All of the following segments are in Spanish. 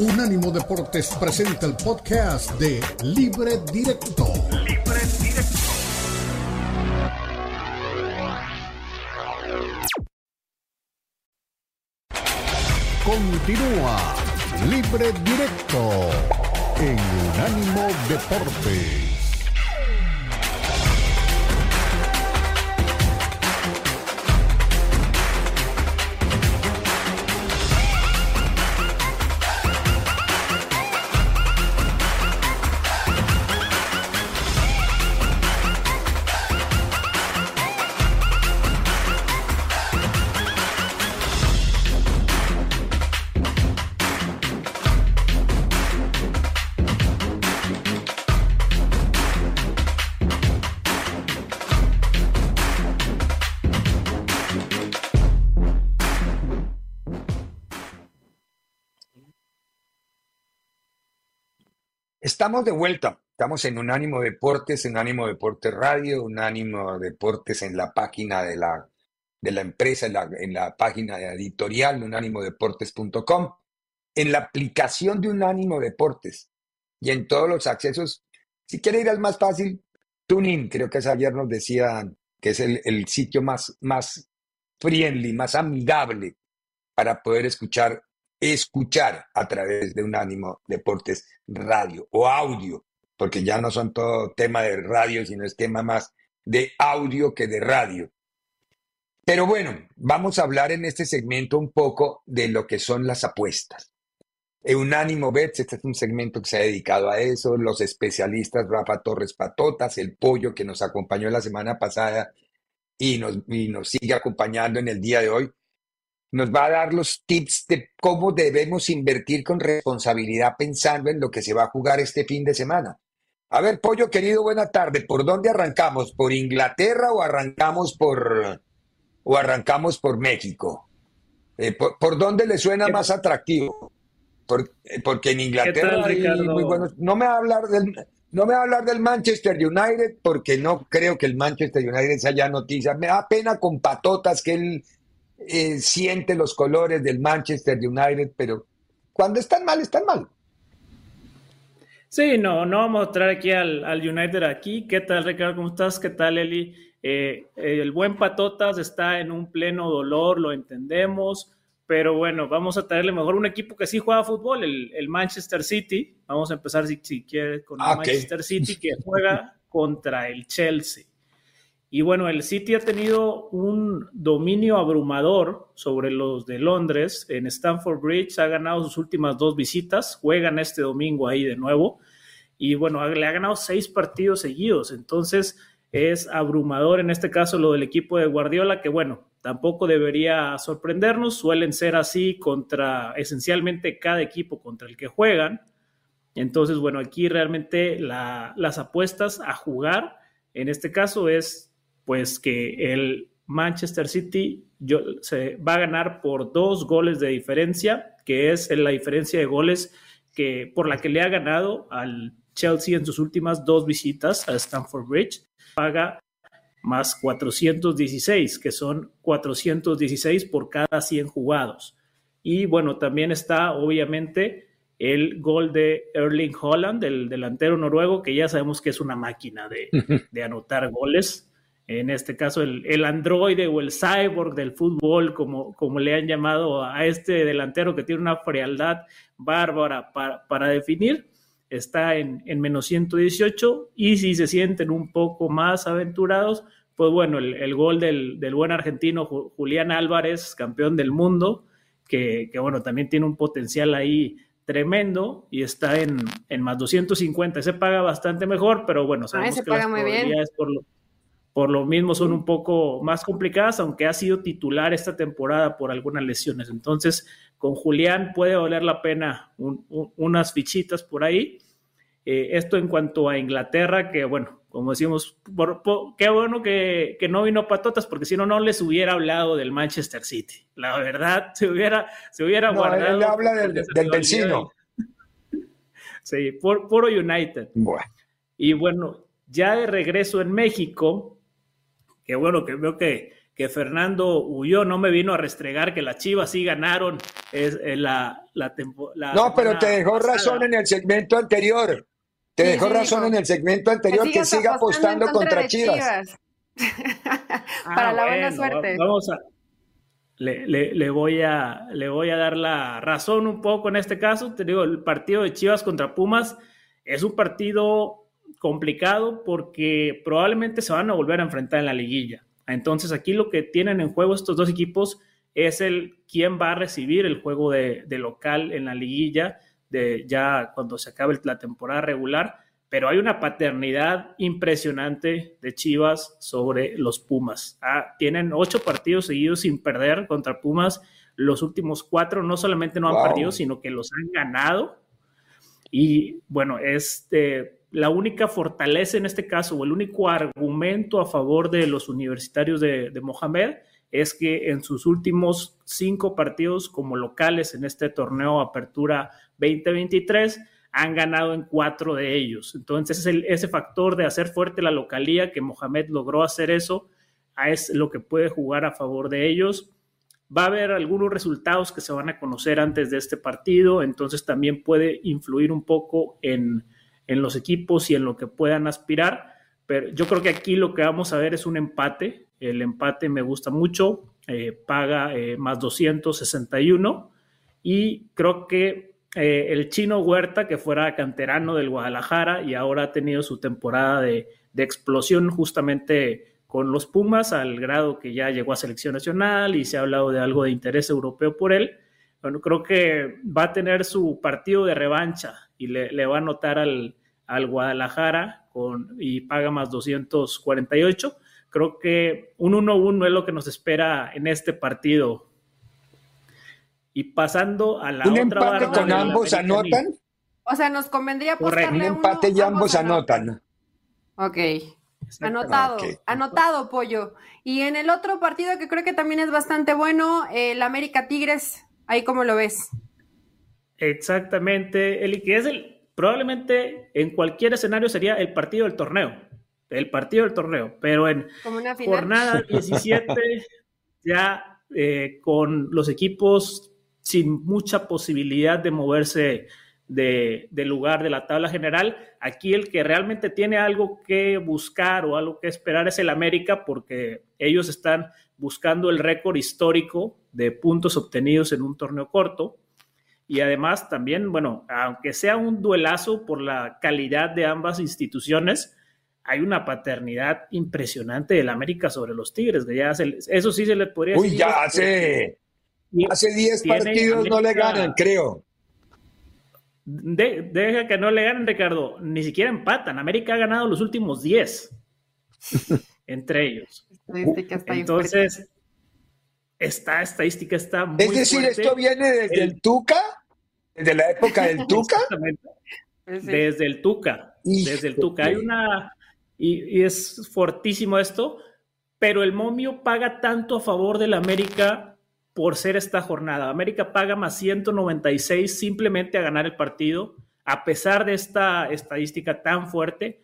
Unánimo Deportes presenta el podcast de Libre Directo. Libre Directo. Continúa Libre Directo en Unánimo Deportes. Estamos de vuelta. Estamos en Unánimo Deportes, en Unánimo Deportes Radio, Unánimo Deportes en la página de la, de la empresa, en la, página editorial, unánimodeportes.com, en la aplicación de Unánimo Deportes y en todos los accesos. Si quiere ir al más fácil, TuneIn, creo que ayer nos decían que es el, el sitio más, más friendly, más amigable para poder escuchar escuchar a través de un ánimo deportes radio o audio, porque ya no son todo tema de radio, sino es tema más de audio que de radio. Pero bueno, vamos a hablar en este segmento un poco de lo que son las apuestas. Unánimo Bets, este es un segmento que se ha dedicado a eso, los especialistas Rafa Torres Patotas, el pollo que nos acompañó la semana pasada y nos, y nos sigue acompañando en el día de hoy, nos va a dar los tips de cómo debemos invertir con responsabilidad pensando en lo que se va a jugar este fin de semana. A ver, Pollo querido, buena tarde. ¿Por dónde arrancamos? ¿Por Inglaterra o arrancamos por o arrancamos por México? Eh, por, dónde le suena más atractivo? Eh, porque en Inglaterra hay muy buenos. No me va a hablar del no me va a hablar del Manchester United porque no creo que el Manchester United sea ya noticia. Me da pena con patotas que él eh, siente los colores del Manchester United, pero cuando están mal, están mal. Sí, no, no vamos a traer aquí al, United aquí. ¿Qué tal, Ricardo? ¿Cómo estás? ¿Qué tal, Eli? Eh, el buen Patotas está en un pleno dolor, lo entendemos, pero bueno, vamos a traerle mejor un equipo que sí juega fútbol, el, Manchester City. Vamos a empezar, si, si quiere, con el ah, Manchester City, que juega contra el Chelsea. Y bueno, el City ha tenido un dominio abrumador sobre los de Londres en Stamford Bridge. Ha ganado sus últimas dos visitas. Juegan este domingo ahí de nuevo. Y bueno, le ha ganado seis partidos seguidos. Entonces es abrumador en este caso lo del equipo de Guardiola, que bueno, tampoco debería sorprendernos. Suelen ser así contra esencialmente cada equipo contra el que juegan. Entonces, bueno, aquí realmente las apuestas a jugar en este caso es pues que el Manchester City se va a ganar por dos goles de diferencia, que es la diferencia de goles que, por la que le ha ganado al Chelsea en sus últimas dos visitas a Stamford Bridge. Paga más 416, que son 416 por cada 100 jugados. Y bueno, también está obviamente el gol de Erling Holland, del delantero noruego, que ya sabemos que es una máquina de, de anotar goles en este caso el, androide o el cyborg del fútbol, como, como le han llamado a este delantero que tiene una frialdad bárbara para, definir, está en, menos 118 y si se sienten un poco más aventurados, pues bueno, el, gol del, buen argentino Julián Álvarez, campeón del mundo, que, bueno, también tiene un potencial ahí tremendo y está en, más 250. Se paga bastante mejor, pero bueno, sabemos que las por lo, por lo mismo son un poco más complicadas, aunque ha sido titular esta temporada por algunas lesiones. Entonces, con Julián puede valer la pena unas fichitas por ahí. Eh, esto en cuanto a Inglaterra, que bueno, como decimos, qué bueno que, no vino Patotas, porque si no, no les hubiera hablado del Manchester City. La verdad, se hubiera, se hubiera guardado. Él habla del, vecino. sí, por, puro United. Bueno. Y bueno, ya de regreso en México, que bueno, que veo que, que Fernando huyó, no me vino a restregar que las Chivas sí ganaron es, eh, la, la, la, No, pero te dejó razón en el segmento anterior. Te dejó razón en el segmento anterior que, siga apostando, contra, Chivas. Para la buena suerte. Vamos a, le, le, voy a, le voy a dar la razón un poco en este caso. Te digo, el partido de Chivas contra Pumas es un partido complicado porque probablemente se van a volver a enfrentar en la liguilla. Entonces aquí lo que tienen en juego estos dos equipos es el quién va a recibir el juego de, de local en la liguilla de ya cuando se acabe la temporada regular pero hay una paternidad impresionante de Chivas sobre los Pumas. Ah, tienen ocho partidos seguidos sin perder contra Pumas. Los últimos cuatro no solamente no han perdido, sino que los han ganado. Y bueno, este, la única fortaleza en este caso, o el único argumento a favor de los universitarios de, de Mohamed, es que en sus últimos cinco partidos como locales en este torneo Apertura 2023, han ganado en cuatro de ellos. Entonces, ese factor de hacer fuerte la localía, que Mohamed logró hacer eso, es lo que puede jugar a favor de ellos. Va a haber algunos resultados que se van a conocer antes de este partido, entonces también puede influir un poco en, los equipos y en lo que puedan aspirar. Pero yo creo que aquí lo que vamos a ver es un empate. El empate me gusta mucho, eh, paga eh, más 261 y creo que eh, el chino Huerta, que fuera canterano del Guadalajara y ahora ha tenido su temporada de, explosión justamente con los Pumas, al grado que ya llegó a selección nacional y se ha hablado de algo de interés europeo por él. Bueno, creo que va a tener su partido de revancha y le, va a anotar al, al Guadalajara con, y paga más 248. Creo que un 1-1 es lo que nos espera en este partido y pasando a la ¿Un empate con ambos anotan? O sea, nos convendría apostarle Un empate y ambos anotan. Ok. Anotado, anotado, pollo. Y en el otro partido que creo que también es bastante bueno, el América Tigres, ahí cómo lo ves. Exactamente, Eli, que es el, probablemente en cualquier escenario sería el partido del torneo, el partido del torneo, pero en jornada 17 ya eh, con los equipos sin mucha posibilidad de moverse de, lugar de la tabla general. Aquí el que realmente tiene algo que buscar o algo que esperar es el América porque ellos están buscando el récord histórico de puntos obtenidos en un torneo corto. Y además también, bueno, aunque sea un duelazo por la calidad de ambas instituciones, hay una paternidad impresionante del América sobre los Tigres. Ya eso sí se le podría decir. Uy, ya hace Hace 10 partidos no le ganan, creo. deja que no le ganen, Ricardo. Ni siquiera empatan. América ha ganado los últimos 10 entre ellos. Entonces, esta estadística está muy Es decir, esto viene desde el, Tuca, desde la época del Tuca. Desde el Tuca. Desde el Tuca. Hay una. Y, y, es fortísimo esto, pero el momio paga tanto a favor del América por ser esta jornada. América paga más 196 simplemente a ganar el partido, a pesar de esta estadística tan fuerte,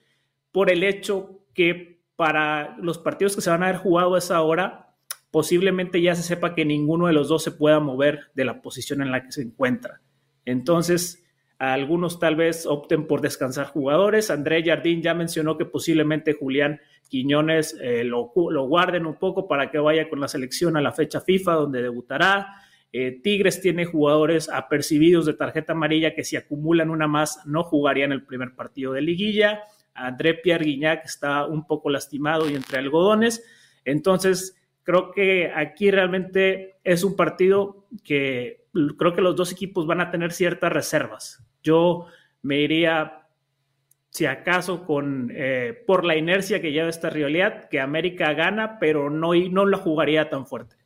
por el hecho que para los partidos que se van a haber jugado a esa hora, posiblemente ya se sepa que ninguno de los dos se pueda mover de la posición en la que se encuentra. Entonces, algunos tal vez opten por descansar jugadores. André Jardín ya mencionó que posiblemente Julián Quiñones eh, lo, guarden un poco para que vaya con la selección a la fecha FIFA donde debutará. Eh, Tigres tiene jugadores apercibidos de tarjeta amarilla que si acumulan una más no jugarían el primer partido de liguilla. André Pierre Guignac está un poco lastimado y entre algodones. Entonces, creo que aquí realmente es un partido que creo que los dos equipos van a tener ciertas reservas. Yo me iría si acaso con eh, por la inercia que lleva esta rivalidad, que América gana, pero no, no la jugaría tan fuerte.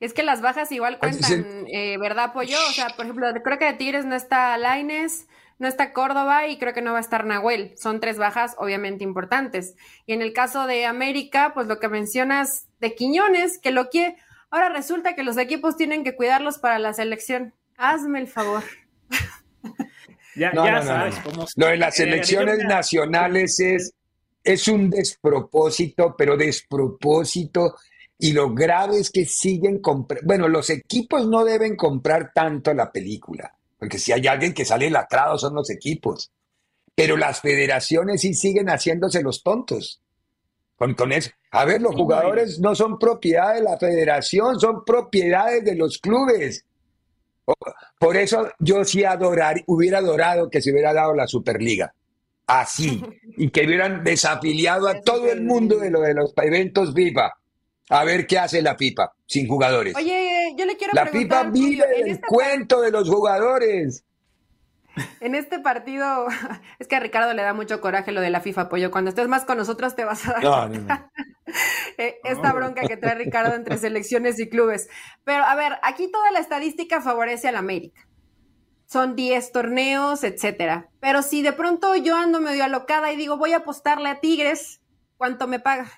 Es que las bajas igual cuentan, eh, ¿verdad, Pollo? O sea, por ejemplo, creo que de Tigres no está Laines, no está Córdoba y creo que no va a estar Nahuel. Son tres bajas obviamente importantes. Y en el caso de América, pues lo que mencionas de Quiñones, que lo que ahora resulta que los equipos tienen que cuidarlos para la selección. Hazme el favor. Ya, sabes cómo Lo de las elecciones nacionales es es un despropósito, pero despropósito. Y lo grave es que siguen comprando. Bueno, los equipos no deben comprar tanto la película, porque si hay alguien que sale lacrado son los equipos. Pero las federaciones sí siguen haciéndose los tontos. Con, con eso. A ver, los jugadores no son propiedad de la federación, son propiedades de los clubes. Por eso yo sí adorar, hubiera adorado que se hubiera dado la Superliga así y que hubieran desafiliado a todo el mundo de lo de los eventos FIFA. A ver qué hace la FIFA sin jugadores. Oye, yo le quiero la FIFA vive del cuento de los jugadores. En este partido, es que a Ricardo le da mucho coraje lo de la FIFA, Pollo. Cuando estés más con nosotros te vas a dar eh, esta bronca que trae Ricardo entre selecciones y clubes. Pero a ver, aquí toda la estadística favorece al América son 10 torneos, etcétera. Pero si de pronto yo ando medio alocada y digo, voy a apostarle a Tigres, ¿cuánto me paga?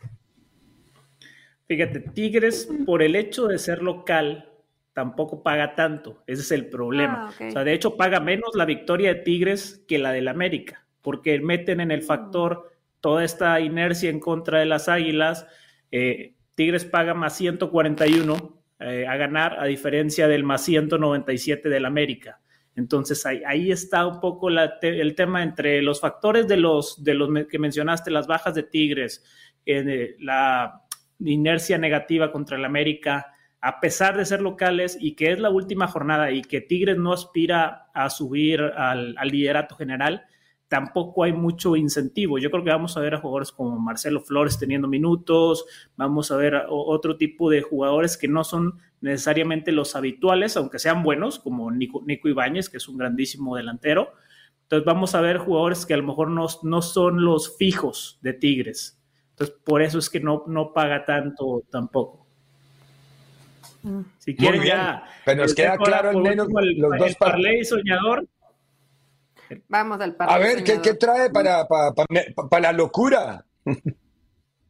Fíjate, Tigres, por el hecho de ser local, tampoco paga tanto. Ese es el problema. Ah, o sea, de hecho, paga menos la victoria de Tigres que la del América, porque meten en el mm. factor toda esta inercia en contra de las Águilas. Eh, Tigres paga más 141 eh, a ganar, a diferencia del más 197 del América. Entonces ahí, está un poco el tema entre los factores de los, de los que mencionaste, las bajas de Tigres, eh, la inercia negativa contra el América, a pesar de ser locales y que es la última jornada y que Tigres no aspira a subir al liderato general, tampoco hay mucho incentivo. Yo creo que vamos a ver a jugadores como Marcelo Flores teniendo minutos, vamos a ver otro tipo de jugadores que no son necesariamente los habituales, aunque sean buenos, como Nico, Nico Ibáñez, que es un grandísimo delantero. Entonces vamos a ver jugadores que a lo mejor no, son los fijos de Tigres. Entonces por eso es que no paga tanto tampoco. Si quieren ya... Pero nos queda claro al menos los dos Parley soñador Vamos al A ver, ¿qué, trae para, para, la locura?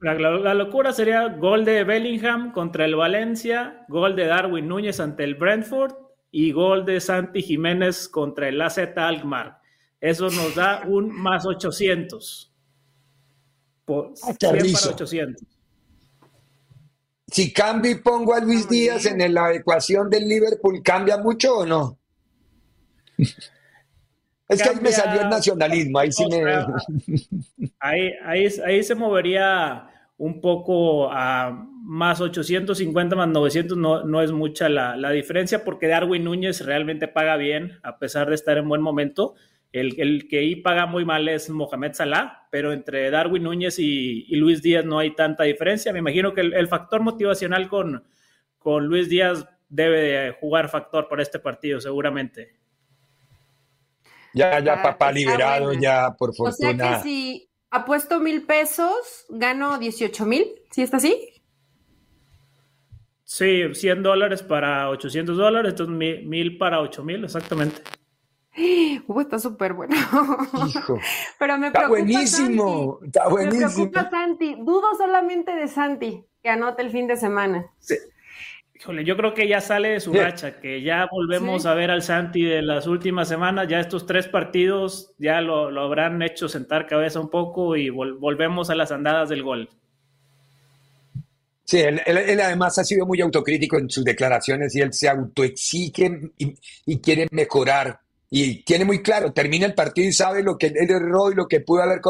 La, locura sería gol de Bellingham contra el Valencia, gol de Darwin Núñez ante el Brentford y gol de Santi Jiménez contra el AZ Alkmaar. Eso nos da un más 800. Por, 100 para 800. Si cambio y pongo a Luis Díaz en la ecuación del Liverpool, ¿cambia mucho o no? Es que ahí me salió el nacionalismo, ahí sí me... ahí, ahí, se movería un poco a más 850 más 900, no, no es mucha la, diferencia porque Darwin Núñez realmente paga bien a pesar de estar en buen momento. El, el que ahí paga muy mal es Mohamed Salah, pero entre Darwin Núñez y, Luis Díaz no hay tanta diferencia. Me imagino que el, factor motivacional con, con Luis Díaz debe de jugar factor para este partido, seguramente. Ya, ya, papá liberado, ya, por fortuna. O sea que si apuesto mil pesos, gano 18 mil, ¿sí está así? Sí, 100 dólares para 800 dólares, entonces mil para 8 mil, exactamente. Uh, está súper bueno. Hijo. Pero me está buenísimo, está buenísimo. Me preocupa Santi. Dudo solamente de Santi, que anote el fin de semana. Sí. Híjole, yo creo que ya sale de su racha, que ya volvemos a ver al Santi de las últimas semanas, ya estos tres partidos ya lo, habrán hecho sentar cabeza un poco y volvemos a las andadas del gol. Sí, él, además ha sido muy autocrítico en sus declaraciones y él se autoexige y, y quiere mejorar. Y tiene muy claro, termina el partido y sabe lo que él erró y lo que pudo haber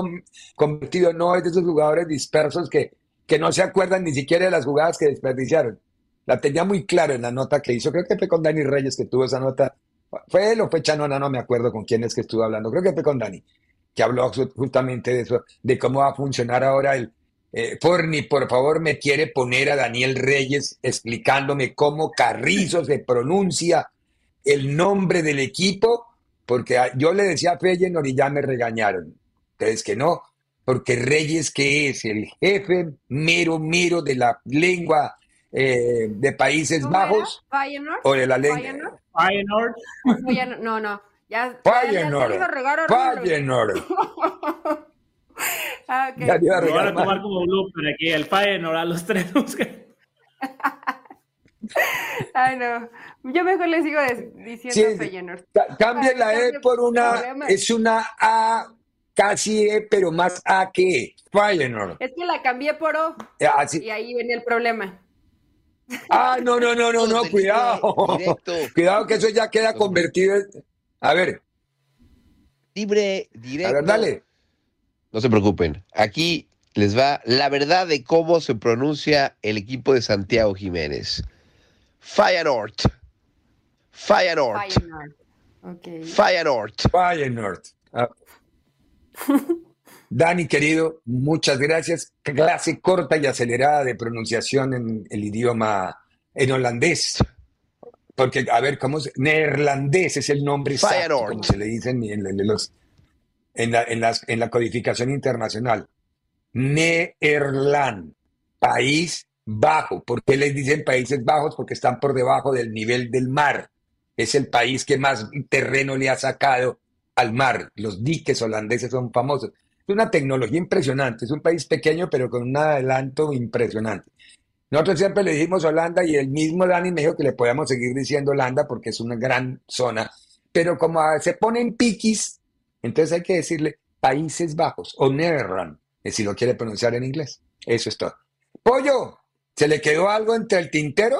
convertido. No es de esos jugadores dispersos que, que no se acuerdan ni siquiera de las jugadas que desperdiciaron la tenía muy clara en la nota que hizo. Creo que fue con Dani Reyes que tuvo esa nota. ¿Fue él o fue Chanona? No me acuerdo con quién es que estuvo hablando. Creo que fue con Dani, que habló justamente de eso, de cómo va a funcionar ahora el. Eh, Forni, por favor, me quiere poner a Daniel Reyes explicándome cómo Carrizo se pronuncia el nombre del equipo, porque yo le decía a Feyenoord y ya me regañaron. Ustedes que no, porque Reyes, que es el jefe mero, mero de la lengua eh, de Países Bajos o de la lengua. Feyenoord. No, no. Ya, Feyenoord. Feyenoord. ah, okay. Ya a, Van a tomar como blooper aquí el Feyenoord a los tres. Ay, no. Yo mejor les sigo diciendo sí, Feyenoord. Cambia la E por una, es una A casi E, pero más A que E. Feyenoord. Es que la cambié por O. Ah, y ahí viene el problema. Ah, no, no, no, no, no, cuidado. Cuidado que eso ya queda convertido. A ver. Libre, directo. A ver, dale. No se preocupen. Aquí les va la verdad de cómo se pronuncia el equipo de Santiago Jiménez. Feyenoord. Feyenoord. Feyenoord. Okay. Feyenoord. Feyenoord. Ah. Dani, querido, muchas gracias. Clase corta y acelerada de pronunciación en el idioma en holandés. Porque, a ver, ¿cómo es? Neerlandés es el nombre exacto, como se le dice en, los, en, la, en, las, en la codificación internacional. Neerland, país bajo. ¿Por qué les dicen Países Bajos? Porque están por debajo del nivel del mar. Es el país que más terreno le ha sacado al mar. Los diques holandeses son famosos. Es una tecnología impresionante. Es un país pequeño, pero con un adelanto impresionante. Nosotros siempre le dijimos Holanda y el mismo Dani me dijo que le podíamos seguir diciendo Holanda porque es una gran zona. Pero como se ponen piquis, entonces hay que decirle Países Bajos o Netherlands, si lo quiere pronunciar en inglés. Eso es todo. Pollo, ¿se le quedó algo entre el tintero?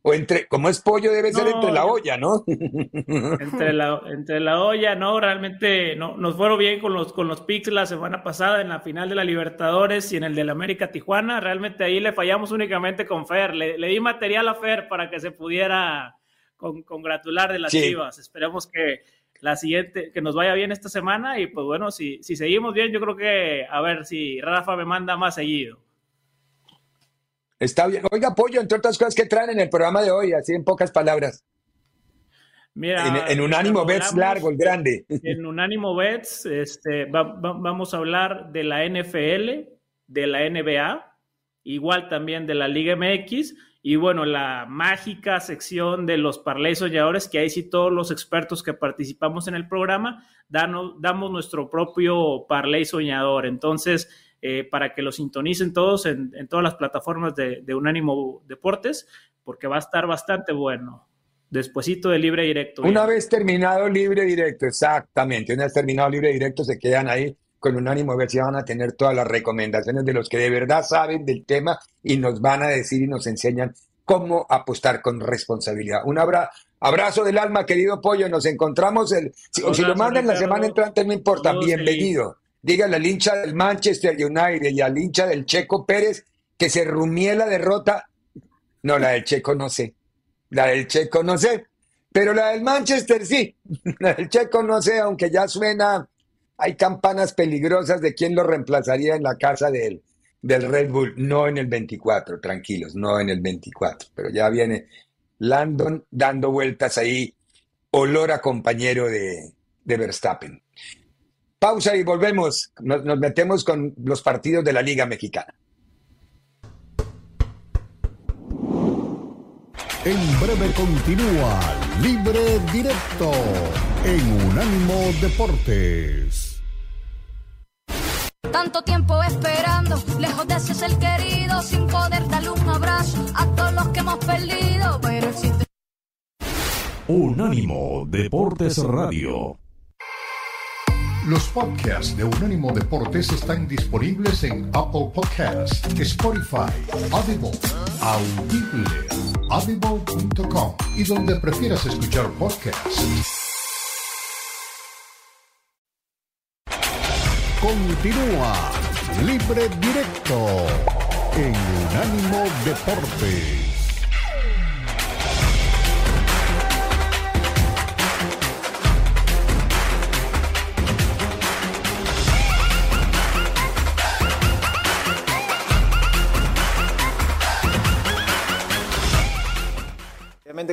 O entre, como es pollo, debe ser entre la olla, ¿no? Entre la, entre la olla, no, realmente no, nos fueron bien con los, con los picks la semana pasada en la final de la Libertadores y en el de la América Tijuana. Realmente ahí le fallamos únicamente con Fer. Le, di material a Fer para que se pudiera congratular de las chivas. Esperemos que la siguiente, que nos vaya bien esta semana y pues bueno, si, si seguimos bien, yo creo que a ver si Rafa me manda más seguido. Está bien. Oiga, Pollo, entre otras cosas que traen en el programa de hoy, así en pocas palabras. Mira, en, Unánimo Bets largo, el grande. En Unánimo Bets este, vamos a hablar de la NFL, de la NBA, igual también de la Liga MX y bueno, la mágica sección de los parlays soñadores, que ahí sí todos los expertos que participamos en el programa damos nuestro propio parlay soñador. Entonces, eh, para que lo sintonicen todos en, todas las plataformas de, Unánimo Deportes, porque va a estar bastante bueno. Despuésito de libre directo. Una vez terminado libre directo, exactamente. Una vez terminado libre directo, se quedan ahí con Unánimo a ver si van a tener todas las recomendaciones de los que de verdad saben del tema y nos van a decir y nos enseñan cómo apostar con responsabilidad. Un abrazo del alma, querido Pollo. Nos encontramos el, si, o si lo mandan la semana entrante, no importa. Bienvenido dígale al hincha del Manchester United y al hincha del Checo Pérez que se rumie la derrota. No, la del Checo no sé. La del Checo no sé. Pero la del Manchester sí. La del Checo no sé, aunque ya suena. Hay campanas peligrosas de quién lo reemplazaría en la casa del, Red Bull. No en el 24, tranquilos, no en el 24. Pero ya viene Landon dando vueltas ahí. Olor a compañero de, de Verstappen. Pausa y volvemos. Nos, metemos con los partidos de la Liga Mexicana. En breve continúa Libre Directo en Unánimo Deportes. Tanto tiempo esperando, lejos de ese ser querido, sin poder darle un abrazo a todos los que hemos perdido, pero existe. Unánimo Deportes Radio. Los podcasts de Unánimo Deportes están disponibles en Apple Podcasts, Spotify, Audible, Audible, audible.com y donde prefieras escuchar podcasts. Continúa Libre Directo en Unánimo Deportes.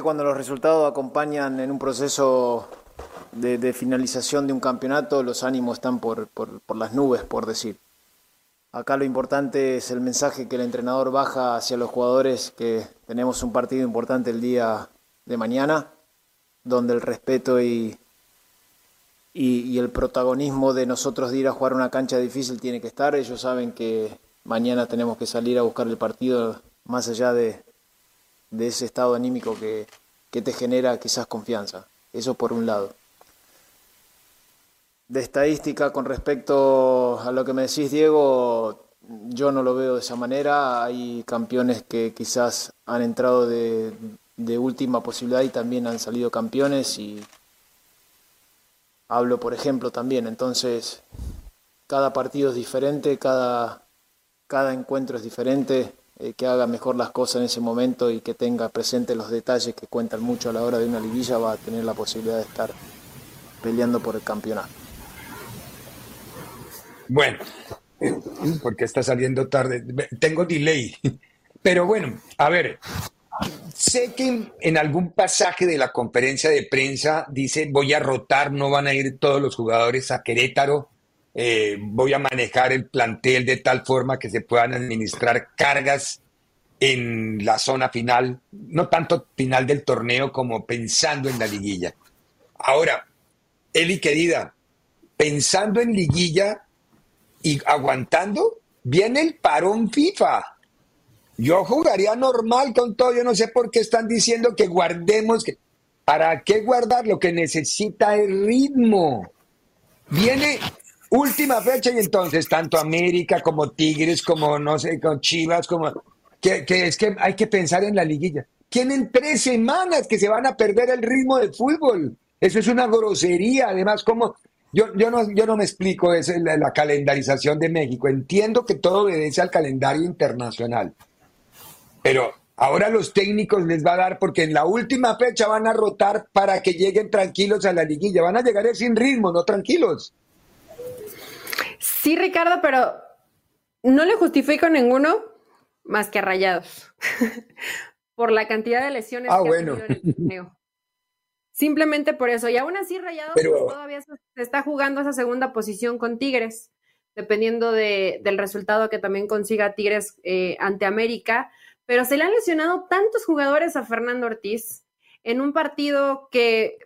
Cuando los resultados acompañan en un proceso de, finalización de un campeonato, los ánimos están por, las nubes, por decir. Acá lo importante es el mensaje que el entrenador baja hacia los jugadores, que tenemos un partido importante el día de mañana, donde el respeto y, y, el protagonismo de nosotros de ir a jugar una cancha difícil tiene que estar. Ellos saben que mañana tenemos que salir a buscar el partido más allá de, de ese estado anímico que, te genera quizás confianza. Eso por un lado. de estadística con respecto a lo que me decís, Diego, yo no lo veo de esa manera. Hay campeones que quizás han entrado de, de última posibilidad y también han salido campeones y hablo por ejemplo también. Entonces, cada partido es diferente, cada, cada encuentro es diferente. Eh, que haga mejor las cosas en ese momento y que tenga presente los detalles que cuentan mucho a la hora de una liguilla va a tener la posibilidad de estar peleando por el campeonato. Bueno, porque está saliendo tarde. Tengo delay. Pero bueno, a ver, sé que en algún pasaje de la conferencia de prensa dice voy a rotar, no van a ir todos los jugadores a Querétaro, eh, voy a manejar el plantel de tal forma que se puedan administrar cargas en la zona final, no tanto final del torneo como pensando en la liguilla. Ahora, Eli querida, pensando en liguilla, y aguantando, viene el parón FIFA. Yo jugaría normal con todo. Yo no sé por qué están diciendo que guardemos. ¿Para qué guardar? Lo que necesita el ritmo. Viene última fecha y entonces tanto América como Tigres, como no sé, con Chivas, como que, es que hay que pensar en la liguilla. Tienen tres semanas que se van a perder el ritmo del fútbol. Eso es una grosería. Además, como yo, yo, no, yo no me explico es la, la, calendarización de México. Entiendo que todo obedece al calendario internacional. Pero ahora los técnicos les va a dar, porque en la última fecha van a rotar para que lleguen tranquilos a la liguilla. Van a llegar sin ritmo, no tranquilos. Sí, Ricardo, pero no le justifico ninguno más que a rayados. Por la cantidad de lesiones ah, que bueno. ha tenido en el torneo. Simplemente por eso. Y aún así, Rayados Pero- pues, todavía se está jugando esa segunda posición con Tigres, dependiendo de- del resultado que también consiga Tigres eh, ante América. Pero se le han lesionado tantos jugadores a Fernando Ortiz en un partido que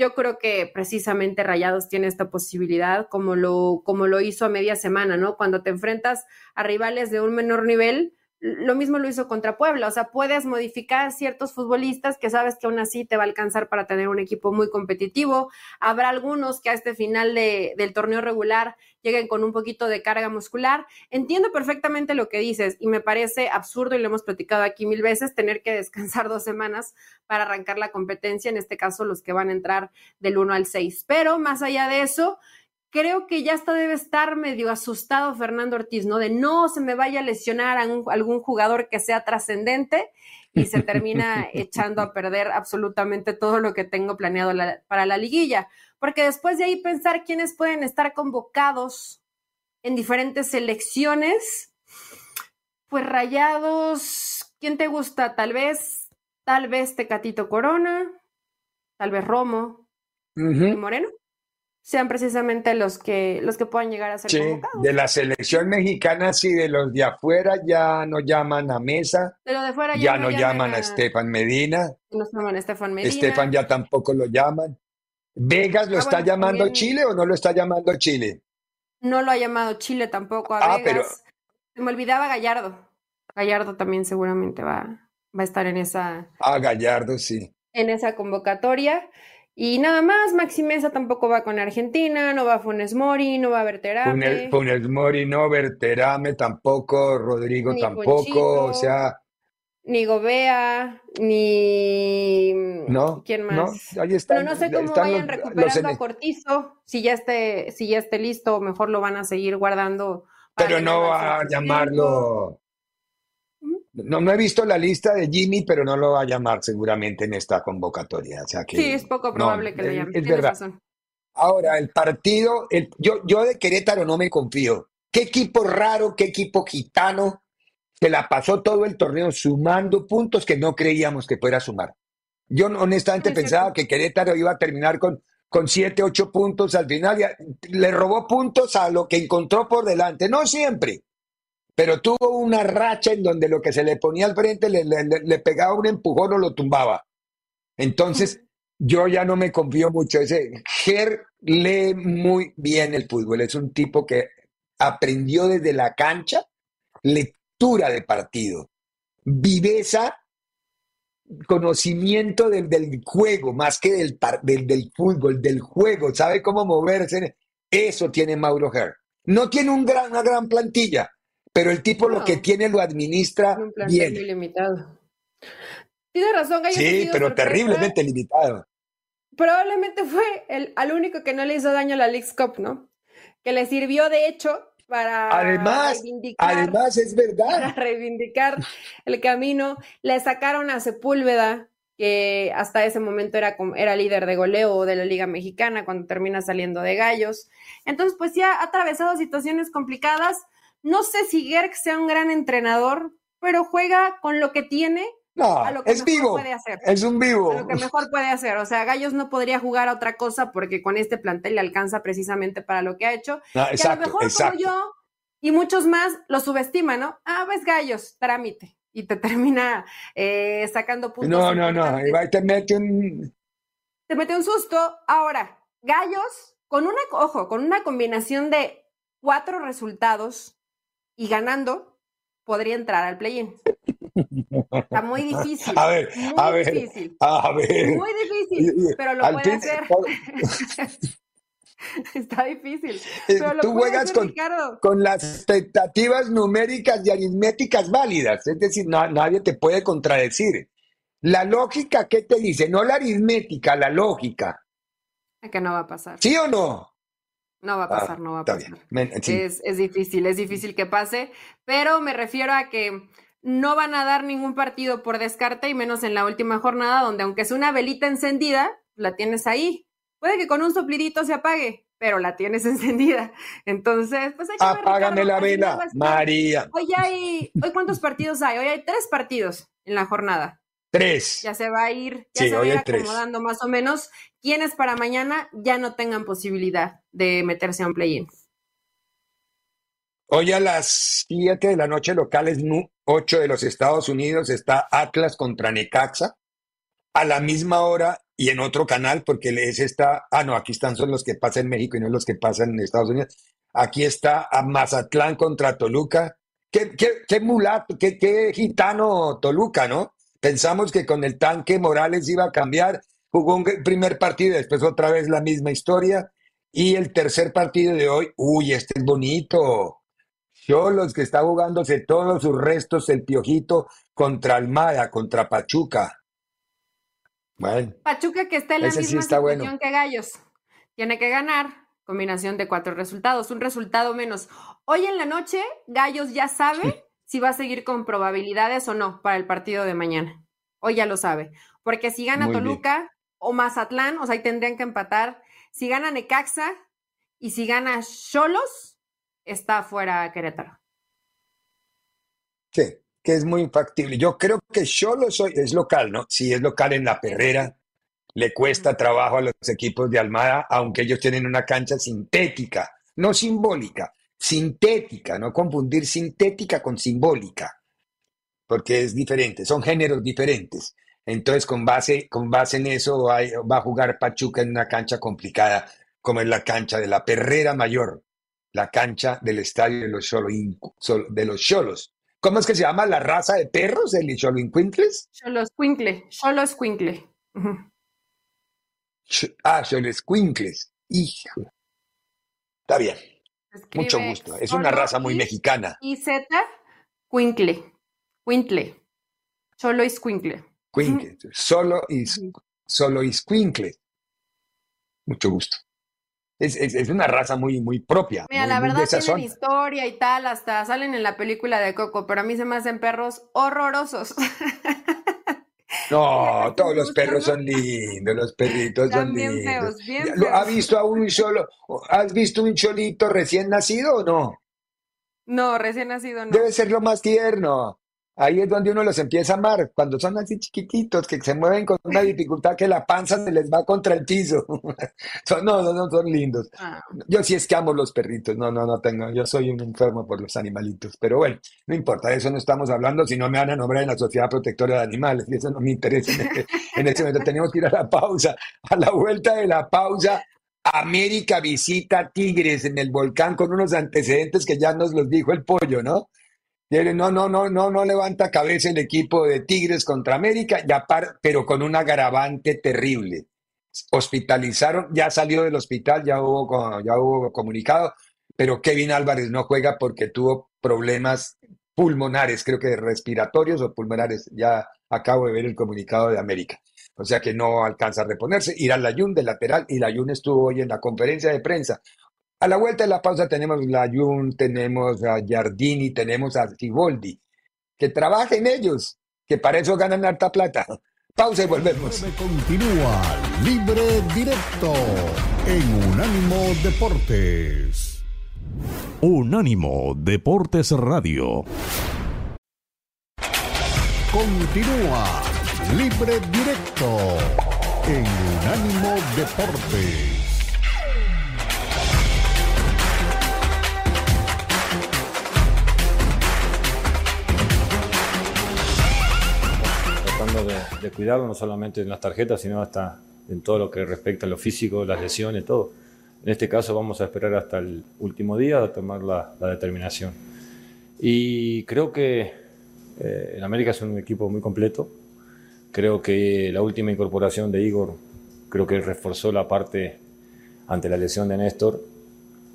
yo creo que precisamente Rayados tiene esta posibilidad, como lo, como lo hizo a media semana, ¿no? Cuando te enfrentas a rivales de un menor nivel, lo mismo lo hizo contra Puebla, o sea, puedes modificar ciertos futbolistas que sabes que aún así te va a alcanzar para tener un equipo muy competitivo. Habrá algunos que a este final de, del torneo regular lleguen con un poquito de carga muscular. Entiendo perfectamente lo que dices y me parece absurdo, y lo hemos platicado aquí mil veces, tener que descansar dos semanas para arrancar la competencia, en este caso los que van a entrar del 1 al 6. Pero más allá de eso, creo que ya hasta debe estar medio asustado Fernando Ortiz, ¿no? De no se me vaya a lesionar a un- algún jugador que sea trascendente y se termina echando a perder absolutamente todo lo que tengo planeado la- para la liguilla. Porque después de ahí pensar quiénes pueden estar convocados en diferentes selecciones, pues rayados, ¿quién te gusta? Tal vez, tal vez Tecatito Corona, tal vez Romo y. Moreno sean precisamente los que los que puedan llegar a ser Sí, convocados. de la selección mexicana, sí, de los de afuera ya no llaman a Mesa, Pero de fuera ya no no llaman a Estefan Medina, No llaman a Estefan Medina. Estefan ya tampoco lo llaman. ¿Vegas lo Ah, está bueno, llamando también- Chile o no lo está llamando Chile? No lo ha llamado Chile tampoco a Ah, Vegas. pero- Se me olvidaba Gallardo. Gallardo también seguramente va, va a estar en esa, Ah, Gallardo, sí. en esa convocatoria. Y nada más, Maxi Mesa tampoco va con Argentina, no va Funes Mori, no va Berterame. Funes, Funes Mori no, Berterame tampoco, Rodrigo Ni tampoco, Ponchito. o sea, ni Gobea, ni no, ¿quién no, más? ahí están, Pero no sé cómo vayan los- recuperando a Cortizo, si ya esté, si ya esté listo, mejor lo van a seguir guardando. pero no va a llamarlo. No, no he visto la lista de Jimmy, pero no lo va a llamar seguramente en esta convocatoria. O sea que, Sí, es poco no, probable que lo llame. es verdad. razón. Ahora, el partido, el- yo, yo de Querétaro no me confío. Qué equipo raro, qué equipo gitano, que la pasó todo el torneo sumando puntos que no creíamos que fuera a sumar. Yo honestamente pensaba que Querétaro iba a terminar con, con siete, ocho puntos al final. y le robó puntos a lo que encontró por delante. No siempre, pero tuvo una racha en donde lo que se le ponía al frente le, le- le- pegaba un empujón o lo tumbaba. Entonces, yo ya no me confío mucho. Ese Ger lee muy bien el fútbol. Es un tipo que aprendió desde la cancha lectura de partido, viveza, conocimiento del, del juego, más que del, del, del fútbol, del juego. Sabe cómo moverse. Eso tiene Mauro Herr. No tiene una gran plantilla, pero el tipo lo que tiene lo administra Un plan bien. muy limitado. Tienes razón, Gallos. ha Sí, pero sorpresa. terriblemente limitado. Probablemente fue el, al único que no le hizo daño a la League's Cup, ¿no? Que le sirvió, de hecho, para Además, reivindicar, además es para verdad. reivindicar el camino. Le sacaron a Sepúlveda, que hasta ese momento era, era líder de goleo de la Liga Mexicana cuando termina saliendo de Gallos. Entonces, pues sí ha atravesado situaciones complicadas. No sé si Gerg sea un gran entrenador, pero juega con lo que tiene No, a lo que es mejor vivo. puede hacer. Es un a vivo. lo que mejor puede hacer. O sea, Gallos no podría jugar a otra cosa porque con este plantel le alcanza precisamente para lo que ha hecho. No, que a lo exacto, mejor exacto. como yo y muchos más lo subestiman, ¿no? Ah, ves Gallos, trámite. Y te termina eh, sacando puntos. No, no, no. te mete un. Te mete un susto. Ahora, Gallos, con una, ojo, con una combinación de cuatro resultados y ganando, podría entrar al play-in. Está muy difícil. A ver, muy a ver, difícil. A ver. Muy difícil, pero lo puede hacer. Está difícil. Eh, Pero lo Tú juegas hacer, con, Ricardo. con las expectativas numéricas y aritméticas válidas. Es decir, na- nadie te puede contradecir. La lógica, ¿qué te dice? No la aritmética, la lógica. Que no va a pasar. ¿Sí o no? No va a Ah, pasar, no va a está pasar. bien. Men- sí. Es, es difícil, es difícil que pase, pero me refiero a que no van a dar ningún partido por descarte y menos en la última jornada donde aunque es una velita encendida, la tienes ahí. Puede que con un soplidito se apague, pero la tienes encendida. Entonces, pues Apágame la vela, María. Hoy hay, hoy cuántos partidos hay? Hoy hay tres partidos en la jornada. Tres. Ya se va a ir, ya Sí, se va a ir tres. acomodando más o menos quienes para mañana ya no tengan posibilidad de meterse a un play-in. Hoy a las 7 de la noche locales 8 de los Estados Unidos está Atlas contra Necaxa. A la misma hora y en otro canal, porque es está, ah, no, aquí están son los que pasan en México y no los que pasan en Estados Unidos. Aquí está a Mazatlán contra Toluca. Qué, qué, qué mulato, qué, qué gitano Toluca, ¿no? Pensamos que con el tanque Morales iba a cambiar. Jugó un primer partido, después otra vez la misma historia. Y el tercer partido de hoy, uy, este es bonito. Cholos que está jugándose todos sus restos, el Piojito contra Almada, contra Pachuca. Bueno, Pachuca que está en la sí misma está situación bueno. que Gallos. Tiene que ganar. Combinación de cuatro resultados, un resultado menos. Hoy en la noche, Gallos ya sabe si va a seguir con probabilidades o no para el partido de mañana. Hoy ya lo sabe. Porque si gana Muy bien. Toluca o Mazatlán, o sea, ahí tendrían que empatar. Si gana Necaxa y si gana Cholos, está fuera Querétaro. sí, que es muy factible. Yo creo que Cholos soy, es local, ¿no? Sí, es local en la perrera. Le cuesta trabajo a los equipos de Almada, aunque ellos tienen una cancha sintética, no simbólica, sintética, no confundir sintética con simbólica, porque es diferente, son géneros diferentes. Entonces, con base, con base en eso, va, a- va a jugar Pachuca en una cancha complicada, como es la cancha de la Perrera Mayor, la cancha del estadio de los Sol- de los Cholos. ¿Cómo es que se llama la raza de perros, el Xoloincuintles? Cholos Quincle, Cholos Quincle. Ujú. Ch- Ah, Xolescuincles. Hijo. Está bien, Mucho gusto. Es una raza muy mexicana. Y Z, Quincle. Quintle. Solo es Quincle. Quincle. Solo is, solo iscuincle. Mucho gusto. Es, es- es una raza muy, muy propia. Mira, muy- la verdad tienen zona. historia y tal, hasta salen en la película de Coco, pero a mí se me hacen perros horrorosos. No, todos los perros son lindos, los perritos son lindos. feos, bien Ya, ¿lo- ¿Ha feos. visto a un solo, has visto un cholito recién nacido o no? No, recién nacido no. Debe ser lo más tierno. Ahí es donde uno los empieza a amar, cuando son así chiquititos, que se mueven con una dificultad que la panza se les va contra el piso. Son, no, no, no, son lindos. Ah, Yo sí es que amo los perritos, no, no, no tengo, yo soy un enfermo por los animalitos, pero bueno, no importa, de eso no estamos hablando, si no me van a nombrar en la Sociedad Protectora de Animales, y eso no me interesa en este, en este momento. Tenemos que ir a la pausa, a la vuelta de la pausa. América visita Tigres en el volcán con unos antecedentes que ya nos los dijo el pollo, ¿no? No, no, no, no, no levanta cabeza el equipo de Tigres contra América, y apar- pero con un agravante terrible. hospitalizaron, ya salió del hospital, ya hubo, ya hubo comunicado, pero Kevin Álvarez no juega porque tuvo problemas pulmonares, creo que respiratorios o pulmonares. Ya acabo de ver el comunicado de América. O sea que no alcanza a reponerse. Irá Layun de lateral y Layun estuvo hoy en la conferencia de prensa. A la vuelta de la pausa tenemos Layun, tenemos a Giardini, tenemos a Ciboldi. Que trabajen ellos, que para eso ganan harta plata. Pausa y volvemos. Continúa Libre Directo en Unánimo Deportes. Unánimo Deportes Radio. Continúa Libre Directo en Unánimo Deportes. De, cuidarlo, no solamente en las tarjetas, sino hasta en todo lo que respecta a lo físico, las lesiones, todo. En este caso vamos a esperar hasta el último día a tomar la, determinación. Y creo que eh, en América es un equipo muy completo. Creo que la última incorporación de Igor, creo que reforzó la parte ante la lesión de Néstor,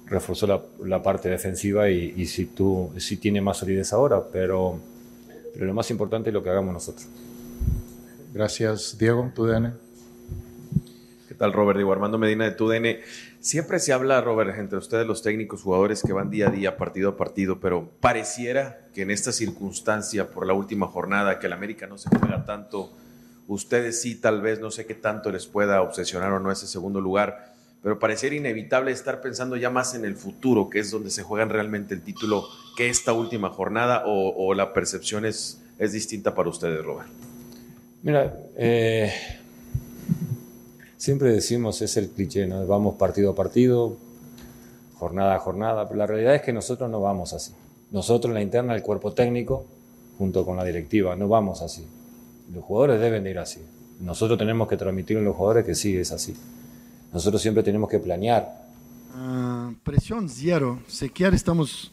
reforzó la, parte defensiva y, y si tú, si tiene más solidez ahora, pero, pero lo más importante es lo que hagamos nosotros. Gracias, Diego, TUDN. ¿Qué tal, Robert? Digo, Armando Medina de TUDN. Siempre se habla, Robert, entre ustedes los técnicos, jugadores que van día a día, partido a partido, pero pareciera que en esta circunstancia, por la última jornada, que el América no se juega tanto, ustedes sí, tal vez, no sé qué tanto les pueda obsesionar o no ese segundo lugar, pero pareciera inevitable estar pensando ya más en el futuro, que es donde se juegan realmente el título, que esta última jornada, o, o la percepción es, es distinta para ustedes, Robert. Mira, eh, siempre decimos, es el cliché, ¿no? Vamos partido a partido, jornada a jornada, pero la realidad es que nosotros no vamos así. Nosotros en la interna, el cuerpo técnico, junto con la directiva, no vamos así. Los jugadores deben ir así. Nosotros tenemos que transmitir a los jugadores que sí es así. Nosotros siempre tenemos que planear. Uh, presión cero. Sequer estamos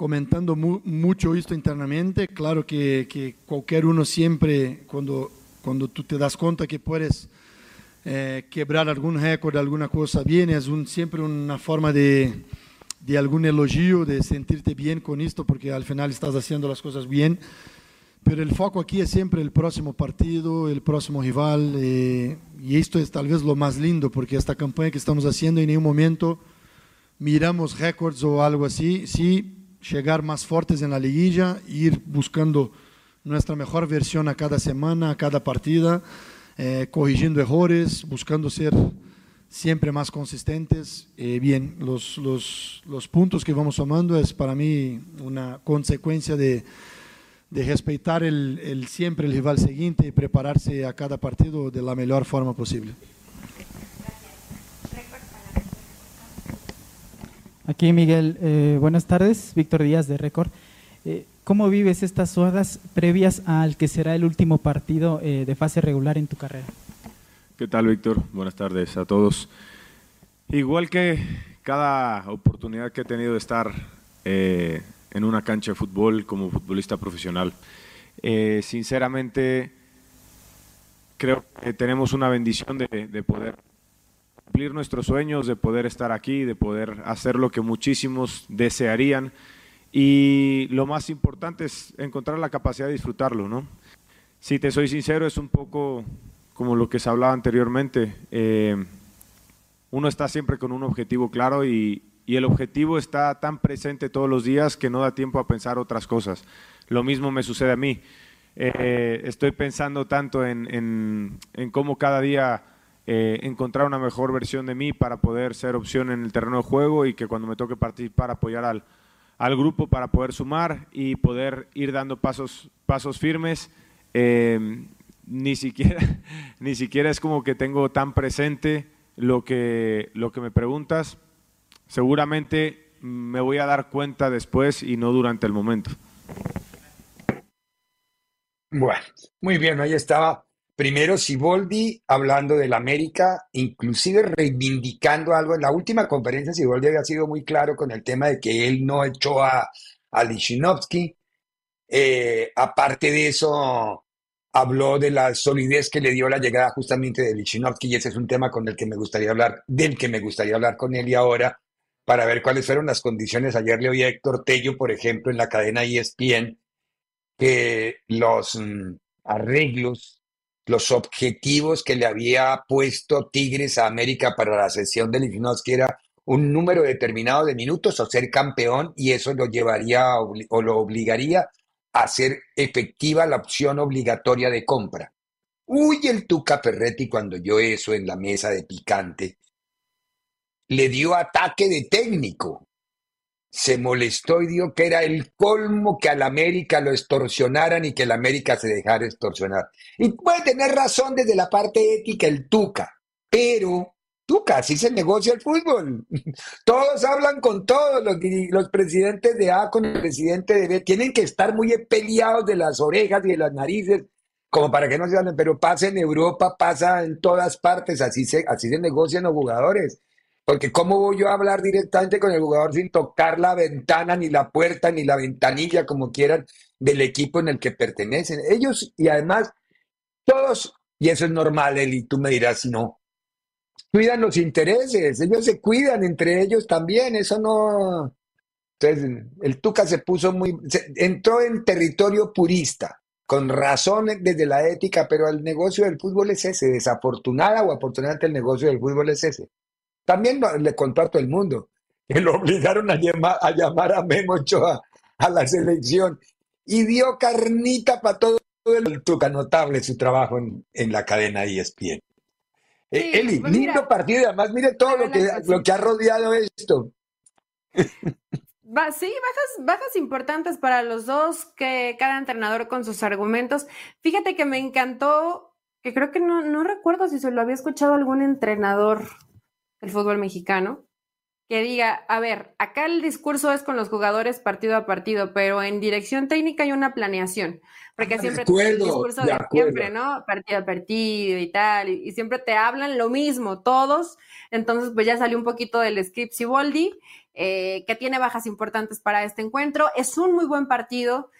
comentando mu mucho esto internamente. Claro que, que, cualquier uno siempre, cuando, cuando tú te das cuenta que puedes eh, quebrar algún récord, alguna cosa bien, es un, siempre una forma de, de algún elogio, de sentirte bien con esto, porque al final estás haciendo las cosas bien. Pero el foco aquí es siempre el próximo partido, el próximo rival, eh, y esto es tal vez lo más lindo, porque esta campaña que estamos haciendo en ningún momento miramos récords o algo así, sí llegar más fuertes en la liguilla, ir buscando nuestra mejor versión a cada semana, a cada partida, eh, corrigiendo errores, buscando ser siempre más consistentes. Eh, bien, los, los, los, puntos que vamos tomando es para mí una consecuencia de, de respetar el, el, siempre el rival siguiente y prepararse a cada partido de la mejor forma posible. Aquí Miguel, eh, buenas tardes, Víctor Díaz de Récord. Eh, ¿Cómo vives estas horas previas al que será el último partido eh, de fase regular en tu carrera? ¿Qué tal, Víctor? Buenas tardes a todos. Igual que cada oportunidad que he tenido de estar en una cancha de fútbol como futbolista profesional, sinceramente creo que tenemos una bendición de poder cumplir nuestros sueños, de poder estar aquí, de poder hacer lo que muchísimos desearían. Y lo más importante es encontrar la capacidad de disfrutarlo, ¿no? Si te soy sincero, es un poco como lo que se hablaba anteriormente. Eh, uno está siempre con un objetivo claro y, y, el objetivo está tan presente todos los días que no da tiempo a pensar otras cosas. Lo mismo me sucede a mí. Eh, estoy pensando tanto en, en, en cómo cada día eh, encontrar una mejor versión de mí para poder ser opción en el terreno de juego y que cuando me toque participar apoyar al, al grupo para poder sumar y poder ir dando pasos, pasos firmes. Eh, ni, siquiera, ni siquiera es como que tengo tan presente lo que, lo que me preguntas. Seguramente me voy a dar cuenta después y no durante el momento. Bueno, muy bien, ahí estaba Primero, Siboldi hablando del América, inclusive reivindicando algo. En la última conferencia, Siboldi había sido muy claro con el tema de que él no echó a, a Lichinowsky. Eh, aparte de eso, habló de la solidez que le dio la llegada justamente de Lichinowsky y ese es un tema con el que me gustaría hablar, del que me gustaría hablar con él y ahora para ver cuáles fueron las condiciones. Ayer le oí a Héctor Tello, por ejemplo, en la cadena ESPN, que los mm, arreglos, los objetivos que le había puesto Tigres a América para la sesión de Lichinowsky era un número determinado de minutos o ser campeón y eso lo llevaría o lo obligaría a hacer efectiva la opción obligatoria de compra. Uy, el Tuca Perretti cuando yo eso en la mesa de picante, le dio ataque de técnico. Se molestó y dijo que era el colmo que al América lo extorsionaran y que el América se dejara extorsionar. Y puede tener razón desde la parte ética el Tuca, pero Tuca, así se negocia el fútbol. Todos hablan con todos, los, los presidentes de A con el presidente de B, tienen que estar muy peleados de las orejas y de las narices, como para que no se hablen, pero pasa en Europa, pasa en todas partes, así se, así se negocian los jugadores. Porque ¿cómo voy yo a hablar directamente con el jugador sin tocar la ventana, ni la puerta, ni la ventanilla, como quieran, del equipo en el que pertenecen? Ellos, y además, todos, y eso es normal, Eli, tú me dirás si no, cuidan los intereses, ellos se cuidan entre ellos también, eso no... Entonces, el Tuca se puso muy... entró en territorio purista, con razón desde la ética, pero el negocio del fútbol es ese, desafortunada o afortunadamente el negocio del fútbol es ese. También le contó a todo el mundo que lo obligaron a llamar a, llamar a Memo Ochoa a la selección y dio carnita para todo el Tuca, notable su trabajo en, en la cadena ESPN. Eh, Eli, pues lindo partido, además mire todo lo que, lo que ha rodeado esto. sí, bajas, bajas importantes para los dos, que cada entrenador con sus argumentos. Fíjate que me encantó, que creo que no, no recuerdo si se lo había escuchado algún entrenador el fútbol mexicano, que diga, a ver, acá el discurso es con los jugadores partido a partido, pero en dirección técnica hay una planeación, porque siempre el discurso de, siempre, ¿no? Partido a partido y tal, y, siempre te hablan lo mismo, todos, entonces pues ya salió un poquito del script Siboldi, eh, que tiene bajas importantes para este encuentro, es un muy buen partido,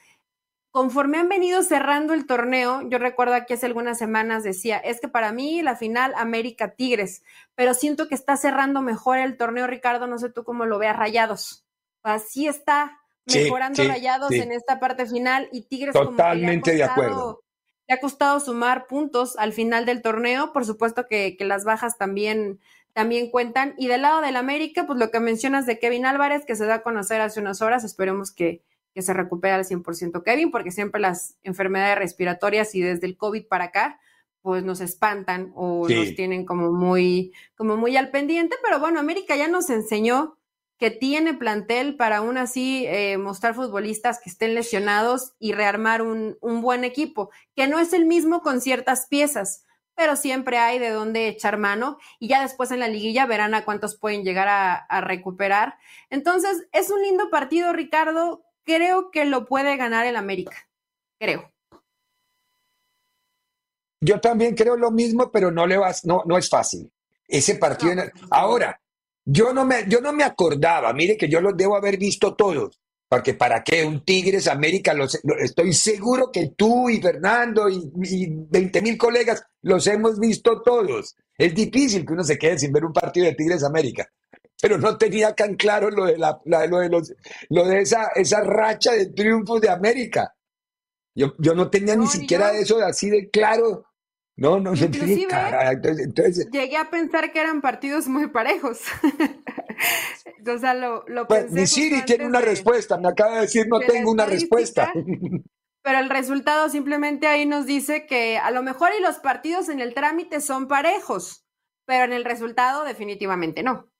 conforme han venido cerrando el torneo, yo recuerdo aquí hace algunas semanas decía, es que para mí la final América Tigres, pero siento que está cerrando mejor el torneo, Ricardo, no sé tú cómo lo veas, Rayados. Así está mejorando Rayados en esta parte final y Tigres totalmente de acuerdo. Le ha costado sumar puntos al final del torneo, por supuesto que, que las bajas también también cuentan. Y del lado del América, pues lo que mencionas de Kevin Álvarez, que se da a conocer hace unas horas, esperemos que, que se recupere al 100% Kevin, porque siempre las enfermedades respiratorias y desde el COVID para acá, pues nos espantan o nos tienen como muy, como muy al pendiente, pero bueno, América ya nos enseñó que tiene plantel para aún así eh, mostrar futbolistas que estén lesionados y rearmar un, un, buen equipo, que no es el mismo con ciertas piezas, pero siempre hay de dónde echar mano y ya después en la liguilla verán a cuántos pueden llegar a, a recuperar. Entonces, es un lindo partido, Ricardo creo que lo puede ganar el América. Creo. Yo también creo lo mismo, pero no le vas, no, no es fácil. Ese partido. Ahora, yo no me, yo no me acordaba, mire que yo los debo haber visto todos. Porque para qué un Tigres América, los, estoy seguro que tú y Fernando y, y 20 mil colegas los hemos visto todos. Es difícil que uno se quede sin ver un partido de Tigres América pero no tenía tan claro lo de, la, lo de, los, lo de esa, esa racha de triunfos de América. Yo, yo no tenía ni siquiera eso así de claro. No, no, no tenía entonces, Llegué a pensar que eran partidos muy parejos. o sea, lo, lo pues, pensé. Siri tiene una respuesta, me acaba de decir no tengo una respuesta. pero el resultado simplemente ahí nos dice que a lo mejor y los partidos en el trámite son parejos, pero en el resultado definitivamente no.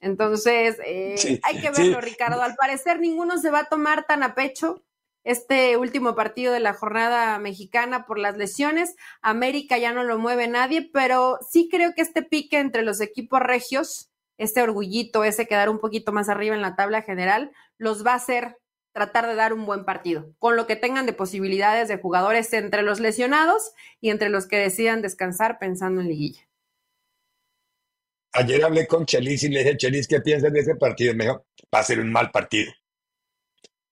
Entonces, eh, hay que verlo, Ricardo. Al parecer, ninguno se va a tomar tan a pecho este último partido de la jornada mexicana por las lesiones. América ya no lo mueve nadie, pero sí creo que este pique entre los equipos regios, este orgullito, ese quedar un poquito más arriba en la tabla general, los va a hacer tratar de dar un buen partido, con lo que tengan de posibilidades de jugadores entre los lesionados y entre los que decidan descansar pensando en liguilla. Ayer hablé con Chelis y le dije, Chelis, ¿qué piensas de ese partido? me dijo, va a ser un mal partido.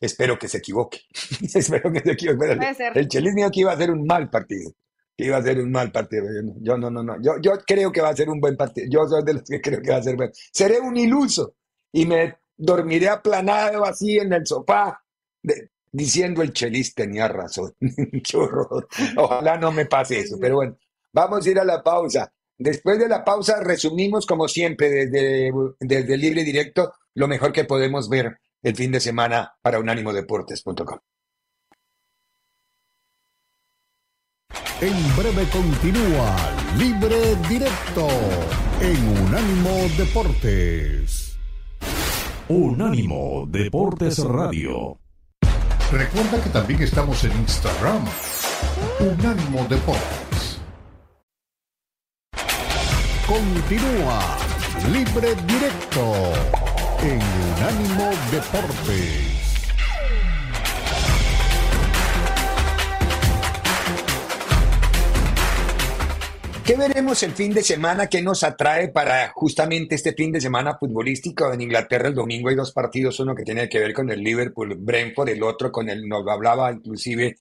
Espero que se equivoque. Espero que se equivoque. El Chelis mío que iba a ser un mal partido. Que iba a ser un mal partido. Yo no, no, no. Yo, yo creo que va a ser un buen partido. Yo soy de los que creo que va a ser bueno. Seré un iluso y me dormiré aplanado así en el sofá diciendo el Chelis tenía razón. Ojalá no me pase eso. Pero bueno, vamos a ir a la pausa. Después de la pausa resumimos como siempre desde, desde Libre Directo lo mejor que podemos ver el fin de semana para unánimodeportes.com. En breve continúa Libre Directo en Unánimo Deportes. Unánimo Deportes Radio. Recuerda que también estamos en Instagram. Unánimo Deportes. Continúa Libre Directo en Unánimo Deportes. ¿Qué veremos el fin de semana? ¿Qué nos atrae para justamente este fin de semana futbolístico? En Inglaterra el domingo hay dos partidos, uno que tiene que ver con el Liverpool Brentford, el otro con el, nos hablaba inclusive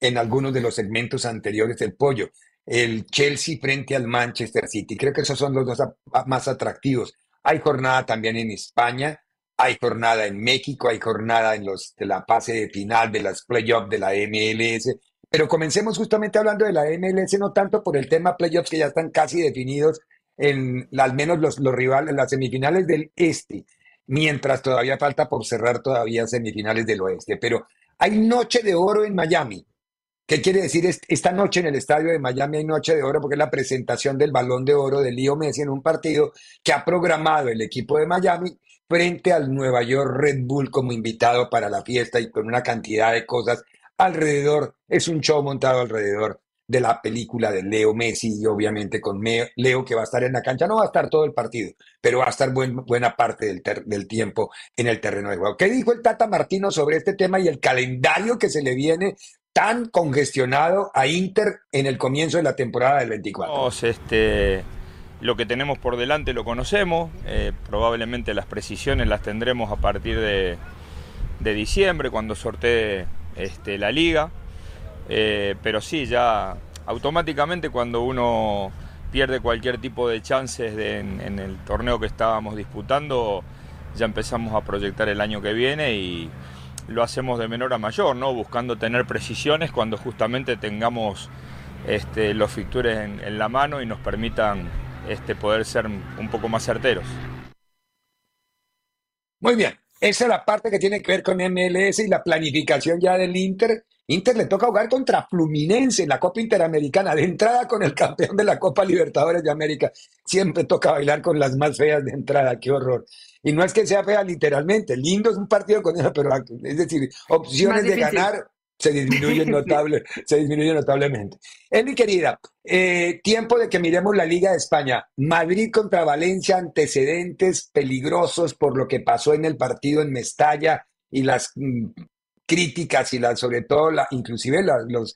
en algunos de los segmentos anteriores del pollo, el Chelsea frente al Manchester City. Creo que esos son los dos más atractivos. Hay jornada también en España, hay jornada en México, hay jornada en los de la fase final de las playoffs de la MLS. Pero comencemos justamente hablando de la MLS, no tanto por el tema playoffs que ya están casi definidos en al menos los, los rivales, las semifinales del este, mientras todavía falta por cerrar todavía semifinales del oeste. Pero hay noche de oro en Miami. ¿Qué quiere decir? Esta noche en el estadio de Miami hay Noche de Oro porque es la presentación del balón de oro de Leo Messi en un partido que ha programado el equipo de Miami frente al Nueva York Red Bull como invitado para la fiesta y con una cantidad de cosas alrededor. Es un show montado alrededor de la película de Leo Messi y obviamente con Leo que va a estar en la cancha. No va a estar todo el partido, pero va a estar buena parte del, del tiempo en el terreno de juego. ¿Qué dijo el Tata Martino sobre este tema y el calendario que se le viene tan congestionado a Inter en el comienzo de la temporada del 24? este, lo que tenemos por delante lo conocemos, eh, probablemente las precisiones las tendremos a partir de, diciembre, cuando sortee este, la liga, eh, pero sí, ya automáticamente cuando uno pierde cualquier tipo de chances en el torneo que estábamos disputando, ya empezamos a proyectar el año que viene y lo hacemos de menor a mayor, ¿no? buscando tener precisiones cuando justamente tengamos este, los fictures en, la mano y nos permitan este, poder ser un poco más certeros. Muy bien, esa es la parte que tiene que ver con MLS y la planificación ya del Inter. Inter le toca jugar contra Fluminense en la Copa Interamericana, de entrada con el campeón de la Copa Libertadores de América. Siempre toca bailar con las más feas de entrada, qué horror. Y no es que sea fea literalmente, lindo es un partido con eso, pero es decir, opciones de ganar se disminuyen notable, se disminuyen notablemente. mi querida, eh, tiempo de que miremos la Liga de España. Madrid contra Valencia, antecedentes peligrosos por lo que pasó en el partido en Mestalla y las mm, críticas y las, sobre todo, la, inclusive los,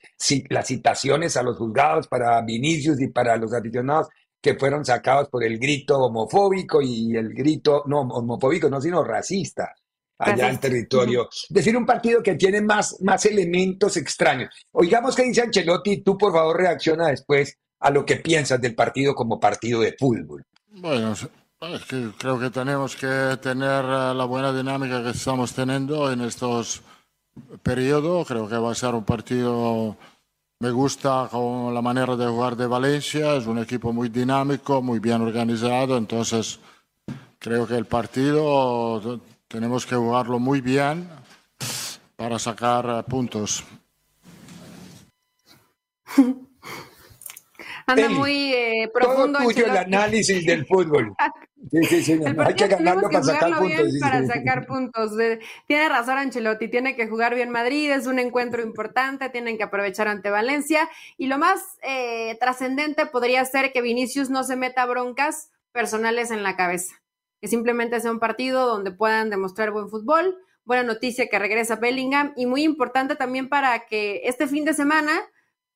las citaciones a los juzgados para Vinicius y para los aficionados que fueron sacados por el grito homofóbico y el grito, no homofóbico, no, sino racista allá en territorio. Es decir, un partido que tiene más, más elementos extraños. Oigamos qué dice Ancelotti, tú por favor reacciona después a lo que piensas del partido como partido de fútbol. Bueno, es que creo que tenemos que tener eh, la buena dinámica que estamos teniendo en estos periodos. Creo que va a ser un partido me gusta la manera de jugar de Valencia, es un equipo muy dinámico, muy bien organizado, entonces creo que el partido tenemos que jugarlo muy bien para sacar puntos. Anda muy eh, profundo. Todo tuyo el análisis del fútbol. Sí, sí, sí. hay que ganarlo para sacar puntos. para sacar puntos. Tiene razón Ancelotti, tiene que jugar bien Madrid, es un encuentro importante, tienen que aprovechar ante Valencia. Y lo más eh, trascendente podría ser que Vinicius no se meta broncas personales en la cabeza. Que simplemente sea un partido donde puedan demostrar buen fútbol. Buena noticia que regresa Bellingham y muy importante también para que este fin de semana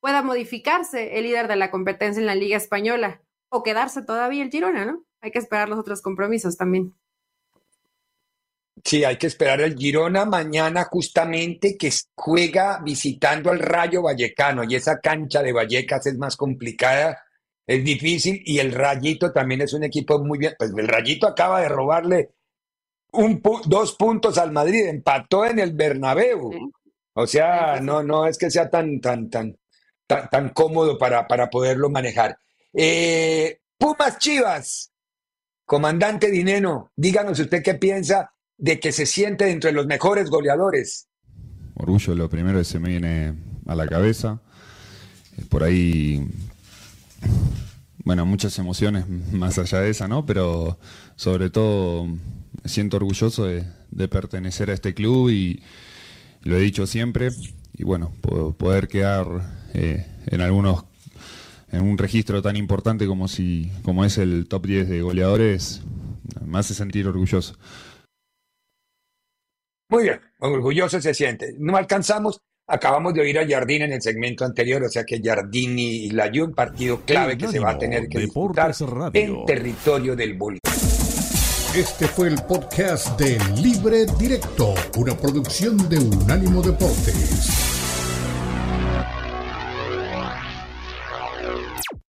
pueda modificarse el líder de la competencia en la Liga Española o quedarse todavía el Girona, ¿no? Hay que esperar los otros compromisos también. Sí, hay que esperar el Girona mañana justamente que juega visitando al Rayo Vallecano y esa cancha de Vallecas es más complicada, es difícil y el Rayito también es un equipo muy bien, pues el Rayito acaba de robarle un dos puntos al Madrid, empató en el Bernabéu. O sea, no, no es que sea tan, tan, tan, tan, cómodo para, para poderlo manejar. Eh, Pumas Chivas, comandante Dineno, díganos usted qué piensa de que se siente entre los mejores goleadores. Orgullo, lo primero que se me viene a la cabeza. Por ahí, bueno, muchas emociones más allá de esa, ¿no? Pero sobre todo me siento orgulloso de, pertenecer a este club y lo he dicho siempre. Y bueno, poder quedar eh, en algunos en un registro tan importante como si como es el top 10 de goleadores me hace sentir orgulloso. Muy bien, orgulloso se siente. No alcanzamos, acabamos de oír a Jardín en el segmento anterior, o sea que Jardín y la un partido clave que se va a tener que disputar en territorio del Bolívar. Este fue el podcast de Libre Directo, una producción de Unánimo Deportes.